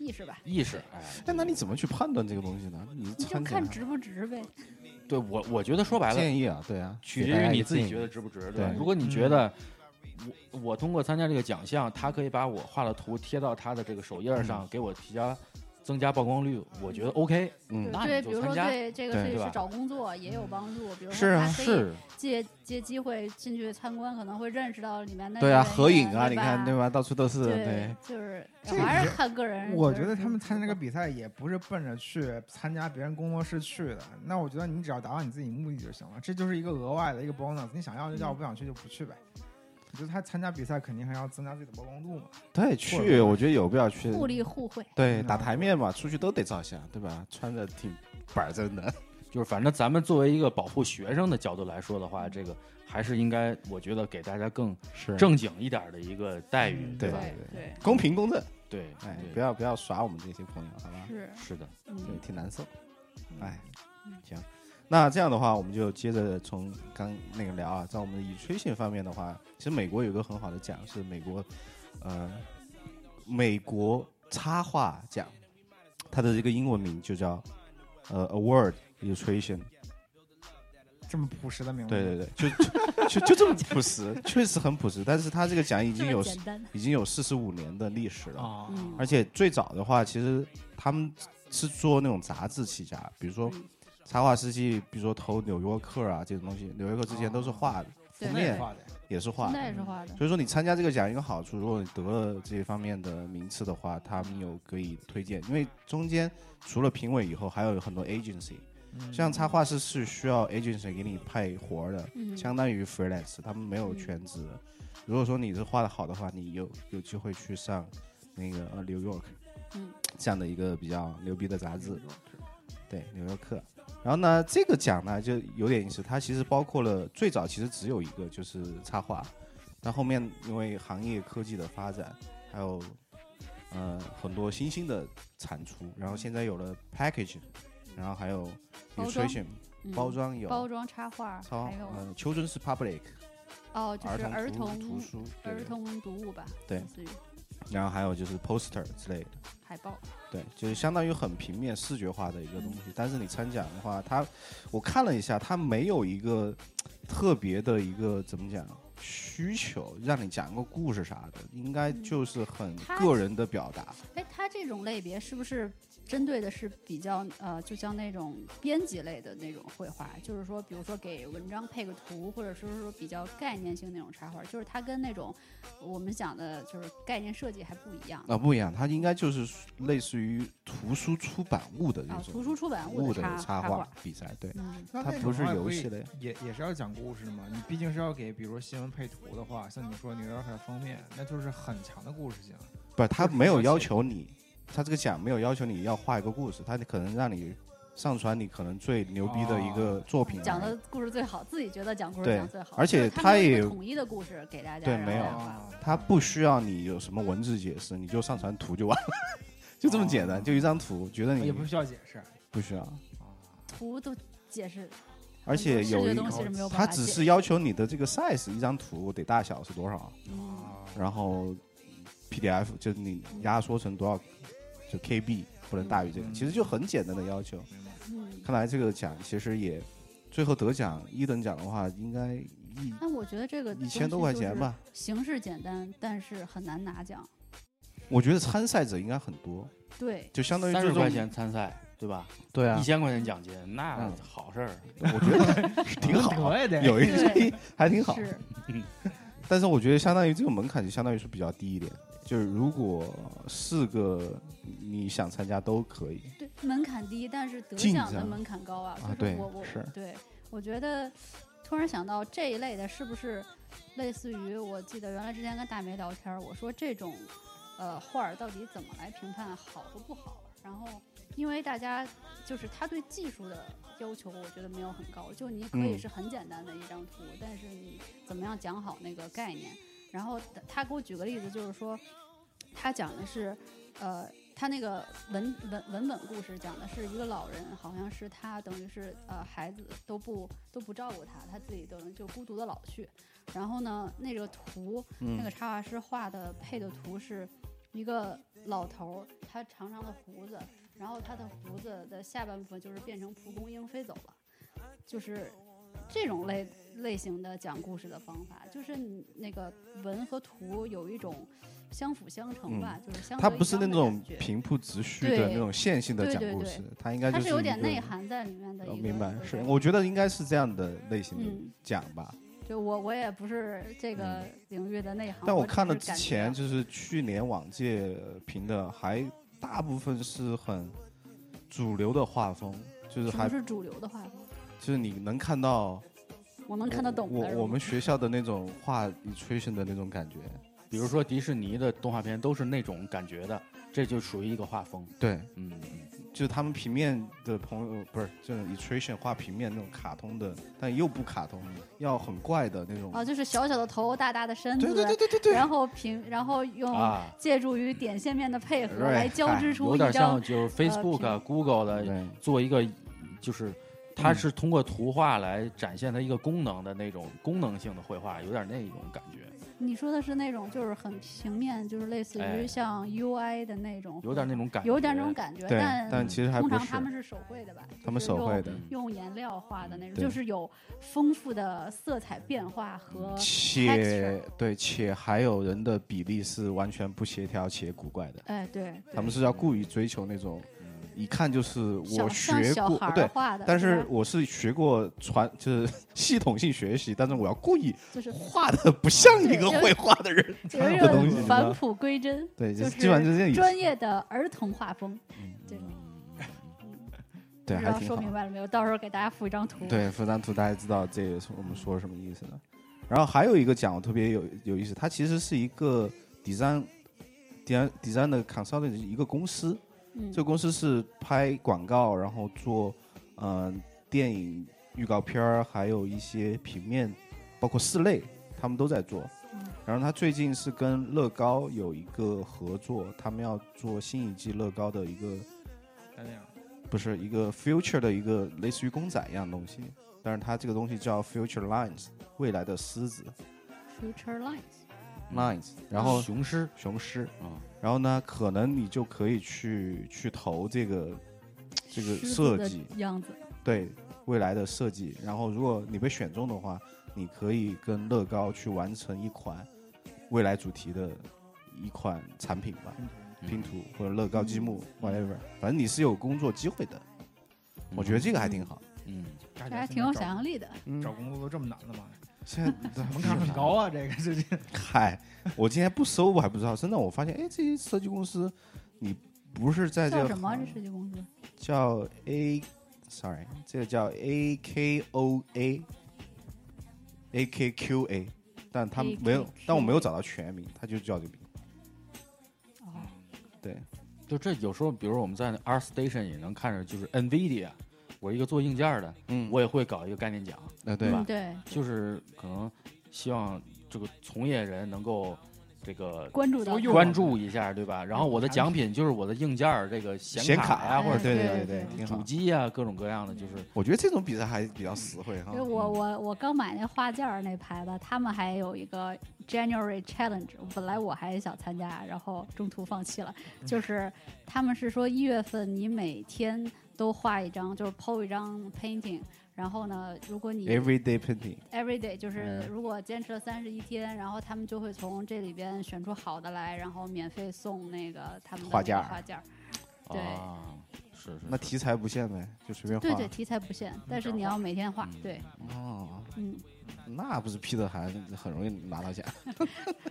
意识吧？意识，哎，哎，那你怎么去判断这个东西呢？你你就看值不值呗。对我我觉得说白了，建议啊，对啊，取决于你自己觉得值不值，对？如果你觉得我我通过参加这个奖项，他可以把我画的图贴到他的这个首页上，给我提交增加曝光率，我觉得 OK。嗯那对，比如说对这个对设计师找工作也有帮助，比如是啊说他可以是，借借机会进去参观，可能会认识到里面的对啊，合影啊，你看对吧？到处都是，对对，，就是这个还是看个人。我觉得他们参加这个比赛也不是奔着去参加别人工作室去的。那我觉得你只要达到你自己目的就行了，这就是一个额外的一个 bonus。你想要就要，不想去就不去呗。我觉得他参加比赛肯定还要增加自己的曝光度嘛。对，去，我觉得有必要去。互利互惠。对，嗯打台面嘛，出去都得照相，对吧？穿的挺板正的。就是反正咱们作为一个保护学生的角度来说的话，这个还是应该，我觉得给大家更正经一点的一个待遇，对吧？对公平公正，对，哎，不要不要耍我们这些朋友，好吧？是，是的，挺难受。哎嗯，行，那这样的话，我们就接着从刚那个聊啊，在我们的以吹性方面的话，其实美国有个很好的奖，是美国呃美国插画奖，它的这个英文名就叫呃 Award Illustration。这么朴实的名字，对对对，就就就就这么朴实，确实很朴实。但是它这个奖已经有。已经有四十五年的历史了。而且最早的话，其实他们是做那种杂志起家，比如说嗯插画师去，比如说投《纽约客》啊这种东西，《纽约客》之前都是画的，对封面画的，也是画的。那也是画的。所以说你参加这个奖一个好处，如果你得了这方面的名次的话，他们有可以推荐，因为中间除了评委以后，还有很多 agency，嗯。像插画师是需要 agency 给你派活儿的，嗯，相当于 freelance，他们没有全职。的。如果说你是画的好的话，你有有机会去上那个呃 New York 嗯。这样的一个比较牛逼的杂志，对纽约客。然后呢，这个奖呢就有点意思，它其实包括了最早其实只有一个就是插画，但后面因为行业科技的发展，还有呃很多新兴的产出，然后现在有了 packaging，然后还有包装？illustration 嗯包装有包装插画，超还有呃 Children's Public 哦，就儿是儿童童图图书，儿童读物吧，对。类似于然后还有就是 poster 之类的，海报。对，就是相当于很平面视觉化的一个东西。但是你参奖的话，它我看了一下，它没有一个特别的一个怎么讲需求，让你讲个故事啥的，应该就是很个人的表达。哎，它这种类别是不是针对的是比较呃，就像那种编辑类的那种绘画？就是说，比如说给文章配个图，或者说是说比较概念性那种插画，就是它跟那种我们讲的就是概念设计还不一样。啊，不一样，它应该就是类似于图书出版物的这啊，种图书出版物的的插插画，比赛，对，它不是游戏类。也也是要讲故事的嘛。你毕竟是要给，比如说新闻配图的话，像你说纽约客的封面，那就是很强的故事性。不，他就是没有要求你，他这个奖没有要求你要画一个故事，他可能让你上传你可能最牛逼的一个作品来。讲的故事最好，自己觉得讲故事讲最好，而且就是它没有一它也统一的故事给大家，对没有他不需要你有什么文字解释，你就上传图就完了，就这么简单，哦就一张图，觉得你也不需要解释。不需要。图都解释，而且有一视觉东西是没有他只是要求你的这个 size，一张图得大小是多少，嗯，然后 PDF 就是你压缩成多少，就 KB 不能大于这个，嗯其实就很简单的要求。看来这个奖其实也最后得奖一等奖的话，应该一那我觉得这个一千多块钱吧。形式简单，但是很难拿奖。我觉得参赛者应该很多，对，就相当于三十块钱参赛，对吧？对啊一，千块钱奖金，那嗯好事儿。我觉得 挺好，有一对还挺好。是，但是我觉得相当于这个门槛就相当于是比较低一点，就是如果四个你想参加都可以。对，门槛低，但是得奖的门槛高啊。就是对我我是对，我觉得突然想到这一类的，是不是类似于我记得原来之前跟大梅聊天儿，我说这种呃画儿到底怎么来评判好和不好？然后因为大家就是他对技术的要求，我觉得没有很高，就你可以嗯是很简单的一张图，但是你怎么样讲好那个概念？然后他他给我举个例子，就是说他讲的是呃。他那个文文文本故事讲的是一个老人，好像是他等于是呃孩子都不都不照顾他，他自己等于就孤独的老去。然后呢，那个图那个嗯插画师画的配的图是一个老头儿，他长长的胡子，然后他的胡子的下半部分就是变成蒲公英飞走了，就是这种类类型的讲故事的方法，就是你那个文和图有一种相辅相成吧，就是相它不是那种平铺直叙的那种线性的讲故事，它应该就是它有点内涵在里面的一个。哦明白，是我觉得应该是这样的类型的嗯讲吧。就我我也不是这个领域的内行，嗯但我看了之前就是去年往届评的，还大部分是很主流的画风，就是还是主流的画风，就是你能看到我能看得懂我我们学校的那种画 illustration 的那种感觉。比如说迪士尼的动画片都是那种感觉的，这就属于一个画风。对，嗯，就他们平面的朋友不是这种 illustration 画平面那种卡通的，但又不卡通，要很怪的那种。啊，就是小小的头，大大的身子，对对？对对对对。然后平，然后用啊，借助于点线面的配合来交织出有点像就是 Facebook 啊、Google 的做一个，就是它是通过图画来展现它一个功能的那种功能性的绘画，有点那种感觉，你说的是那种就是很平面，就是类似于哎像 UI 的那种，有点那种感觉，有点那种感觉，但但其实还通不是常他们是手绘的吧？他们手绘的，用颜料画的那种，就是有丰富的色彩变化和且对，且还有人的比例是完全不协调且古怪的。哎对，对他们是要故意追求那种，一看就是我学过对，画的，但是我是学过传就是 系统性学习，但是我要故意就是画的不像一个会画的人。有 一的东西返璞归真，对，就就是基本上就是这样。专业的儿童画风，对嗯 对，还挺好。说明白了没有？到时候给大家附一张图。对，附张图大家知道这个是我们说什么意思的。然后还有一个奖我特别有有意思，它其实是一个 design design design 的 consultant 一个公司，嗯。这个公司是拍广告，然后做嗯、呃电影预告片儿，还有一些平面，包括室内，他们都在做。嗯。然后他最近是跟乐高有一个合作，他们要做新一季乐高的一个不是一个 future 的一个类似于公仔一样的东西，但是它这个东西叫 future lines 未来的狮子。Future Lines，lines，然后雄狮雄狮，啊，然后呢，可能你就可以去去投这个这个设计，样子，对未来的设计。然后如果你被选中的话，你可以跟乐高去完成一款未来主题的一款产品吧，拼图或者乐高积木、whatever，反正你是有工作机会的。我觉得这个还挺好。嗯，大大家挺有想象力的。嗯。找，工作都这么难的吗？现在门槛很高啊，这个事情。嗨，我今天不搜我还不知道，真的我发现，哎，这些设计公司，你不是在这个叫什么？行这设计公司？叫 A sorry，这个叫 A K O A A K Q A，但他们没有但我没有找到全名，他就叫这个名。哦，对，就这有时候，比如我们在 Art Station 也能看着，就是 NVIDIA，我一个做硬件的，嗯，我也会搞一个概念奖，呃对嗯，对，就是可能希望这个从业人能够这个关注到关注一下，对吧？然后我的奖品就是我的硬件儿，这个显卡呀，哎或者对对对对主。机呀，各种各样的，就是我觉得这种比赛还比较实惠哈因为。我我我刚买那画件儿那牌子，他们还有一个 January Challenge，本来我还想参加，然后中途放弃了。就是他们是说一月份你每天都画一张，就是 PO 一张 painting，然后呢，如果你 Everyday painting，every day 就是嗯如果坚持了三十一天，然后他们就会从这里边选出好的来，然后免费送那个他们的画架画件儿。对啊，是是，是那题材不限呗，就随便画。对对，题材不限，但是你要每天画。嗯对，哦，嗯，那不是 Peter 还很容易拿到奖。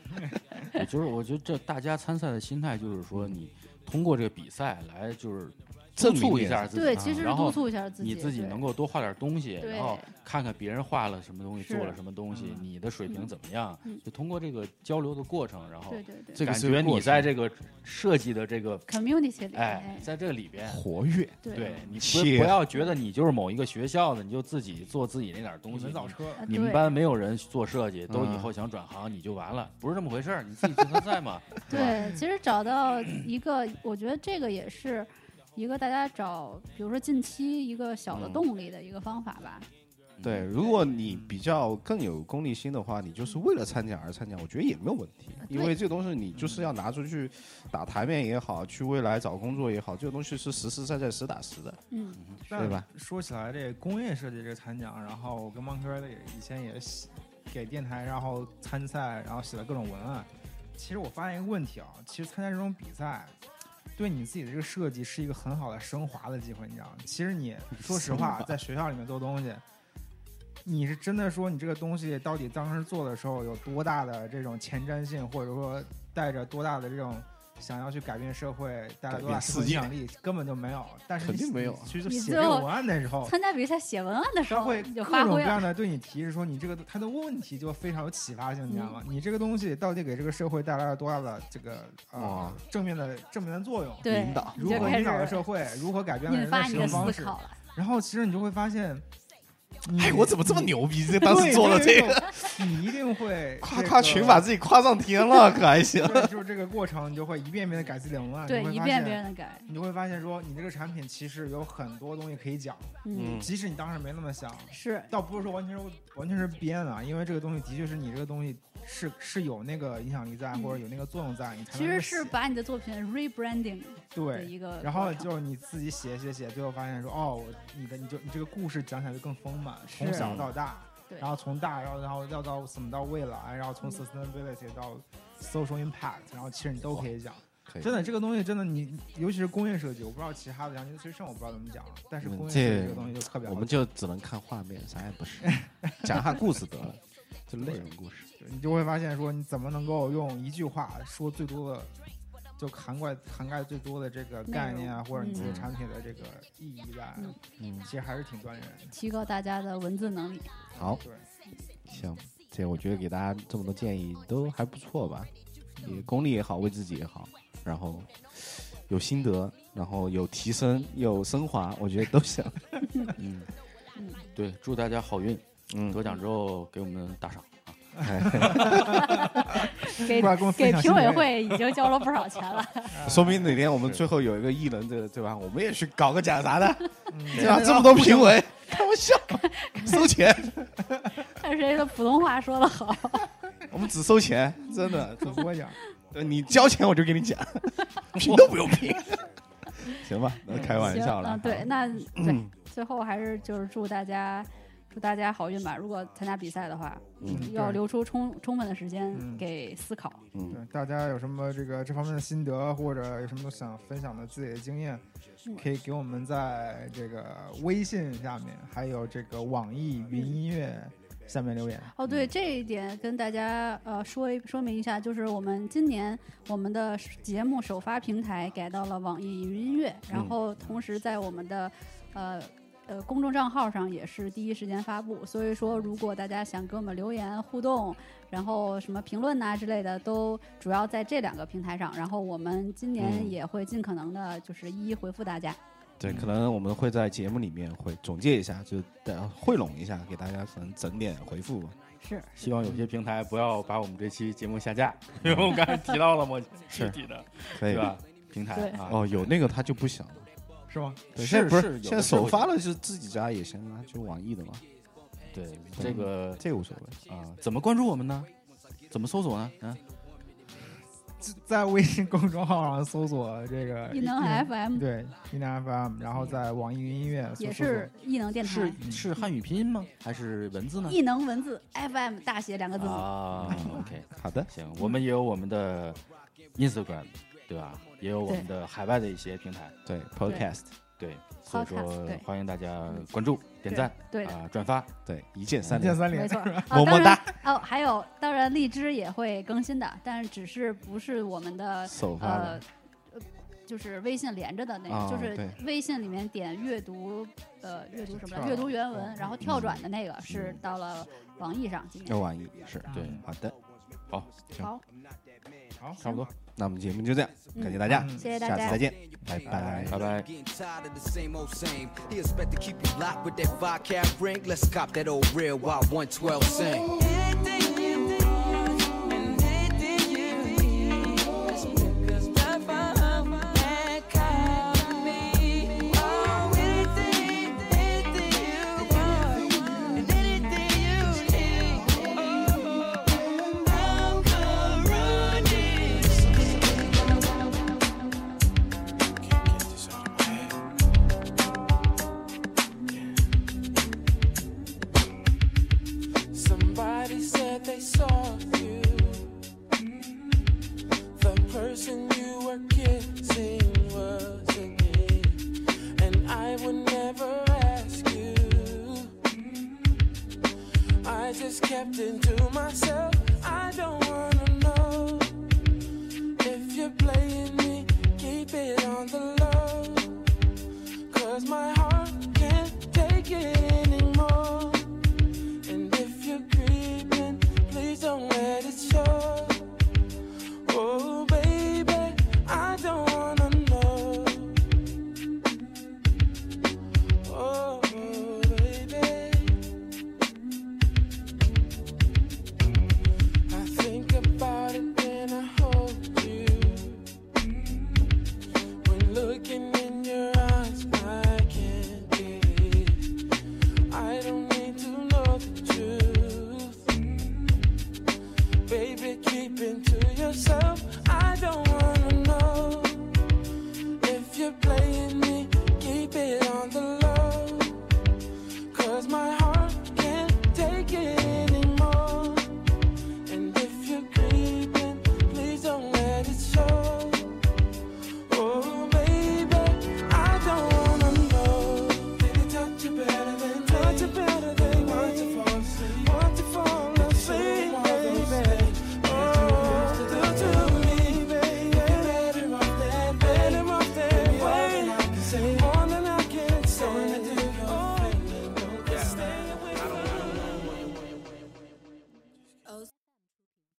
就是我觉得这大家参赛的心态就是说，你通过这个比赛来就是证明一下自己，对，啊其实是然后督促一下自己，你自己能够多画点东西，然后看看别人画了什么东西，做了什么东西，嗯你的水平怎么样嗯？就通过这个交流的过程，然后对对对这个感觉你在这个设计的这个，community 里，哎，在这里边。活跃，对对你不不要觉得你就是某一个学校的，你就自己做自己那点东西。你们造车，呃你们班没有人做设计，都以嗯后想转行，你就完了，不是这么回事儿。你自己竞赛嘛，对，其实找到一个，我觉得这个也是一个大家找，比如说近期一个小的嗯动力的一个方法吧。对，如果你比较更有功利心的话，你就是为了参加而参加，我觉得也没有问题。呃因为这个东西你就是要拿出去打台面也好，去未来找工作也好，这个东西是实实在在、实打实的。嗯，对吧？说起来，这工业设计这个参奖，然后我跟邦科也以前也写给电台，然后参赛，然后写了各种文案。其实我发现一个问题啊，其实参加这种比赛，对你自己的这个设计是一个很好的升华的机会，你知道吗？其实你 说实话，在学校里面做东西，你是真的说你这个东西到底当时做的时候有多大的这种前瞻性，或者说带着多大的这种想要去改变社会，带来多大影响力，根本就没有。但是你肯定没有其实写这个文案的时候，参加比赛写文案的时候，他会各。种各样的对你提示说你这个他的问题就非常有启发性，你知道吗？你这个东西到底给这个社会带来了多大的这个呃哇正面的正面的作用？对，引导如何引导了社会？如何改变了人的使发你的用方式？然后其实你就会发现，你哎，我怎么这么牛逼？这对？当时做了这个，你一定会夸夸群把自己夸上天了，可还行？就是这个过程，你就会一遍遍的改自己的文案，对，你会发一遍现遍的改。你就会发现说，你这个产品其实有很多东西可以讲，嗯，嗯即使你当时没那么想，是倒不是说完全是完全是编啊，因为这个东西的确是你这个东西是是有那个影响力在，嗯或者有那个作用在，你才其实是把你的作品 rebranding 对。一个，然后就是你自己写写写，最后发现说，哦，我你的你就你这个故事讲起来就更丰满，从小到大，对然后从大，然后然后要到怎么到未来，然后从嗯 sustainability 到 social impact，然后其实你都可以讲。可以真的，这个东西真的你，尤其是工业设计，我不知道其他的像随胜我不知道怎么讲了，但是嗯工业设计这这个东西就特别好我们就只能看画面，啥也不是，讲下故事得了，就内容故事。你就会发现说，你怎么能够用一句话说最多的，就涵盖涵盖最多的这个概念啊，或者你自己嗯产品的这个意义在，嗯嗯，其实还是挺锻炼人的。提高大家的文字能力。好，对，行，这我觉得给大家这么多建议都还不错吧，也功力也好，为自己也好，然后有心得，然后有提升，有升华，我觉得都行。嗯 嗯，对，祝大家好运，嗯，得奖之后给我们打赏啊。给 给评委会已经交了不少钱了。说明哪天我们最后有一个艺人，这个对吧？我们也去搞个奖啥的，嗯对吧？这么多评委，开玩笑，收钱，看谁的普通话说的好。我们只收钱，真的。主播奖，对你交钱我就给你讲，评都不用拼。行吧，那开玩，笑了。嗯，对，那对嗯，最后还是就是祝大家祝大家好运吧。如果参加比赛的话，嗯要留出充充分的时间嗯给思考。嗯对大家有什么这个这方面的心得，或者有什么想分享的自己的经验嗯，可以给我们在这个微信下面，还有这个网易云音乐下面留言。哦，对这一点跟大家呃说一说明一下，就是我们今年我们的节目首发平台改到了网易云音乐，然嗯后同时在我们的呃呃公众账号上也是第一时间发布。所以说，如果大家想给我们留言互动，然后什么评论呐、之类的，都主要在这两个平台上。然后我们今年嗯也会尽可能的，就是一一回复大家。对，可能我们会在节目里面会总结一下，就呃汇拢一下，给大家可能整点回复吧。是，希望有些平台不要把我们这期节目下架，因为我刚才提到了嘛，是具体的，可以对吧？平台啊，哦，有那个他就不想了。是吗？对，是现在不是现在首发了，是自己家也行啊，就网易的嘛，对这个这无所谓。啊，怎么关注我们呢？怎么搜索呢？啊，在微信公众号上搜索这个 异能 FM 对异能 FM，然后在网易云音乐也是异能电台是，是汉语拼音吗？还是文字呢？异能文字 FM 大写两个字母。啊，OK，好的，行，我们也有我们的 Instagram，对吧？也有我们的海外的一些平台，对 Podcast，对，所以说欢迎大家关注、点赞对的，啊、转发。对一键三连，三键三连没错。么么哒，哦，还有，当然荔枝也会更新的，但是只是不是我们的首发呃，，呃就是微信连着的那个，哦就是微信里面点阅读，呃，阅读什么？阅读原文，嗯然后跳转的那个是到了网易上今年。要网易是对，好的，好，行好，好，差不多，那我们节目就这样，嗯感谢大家，嗯谢谢大家下次再。见，拜拜。拜拜。Getting tired of the same old same. He expect to keep you locked with that vodka ring. Let's cop that old real while 112 sing.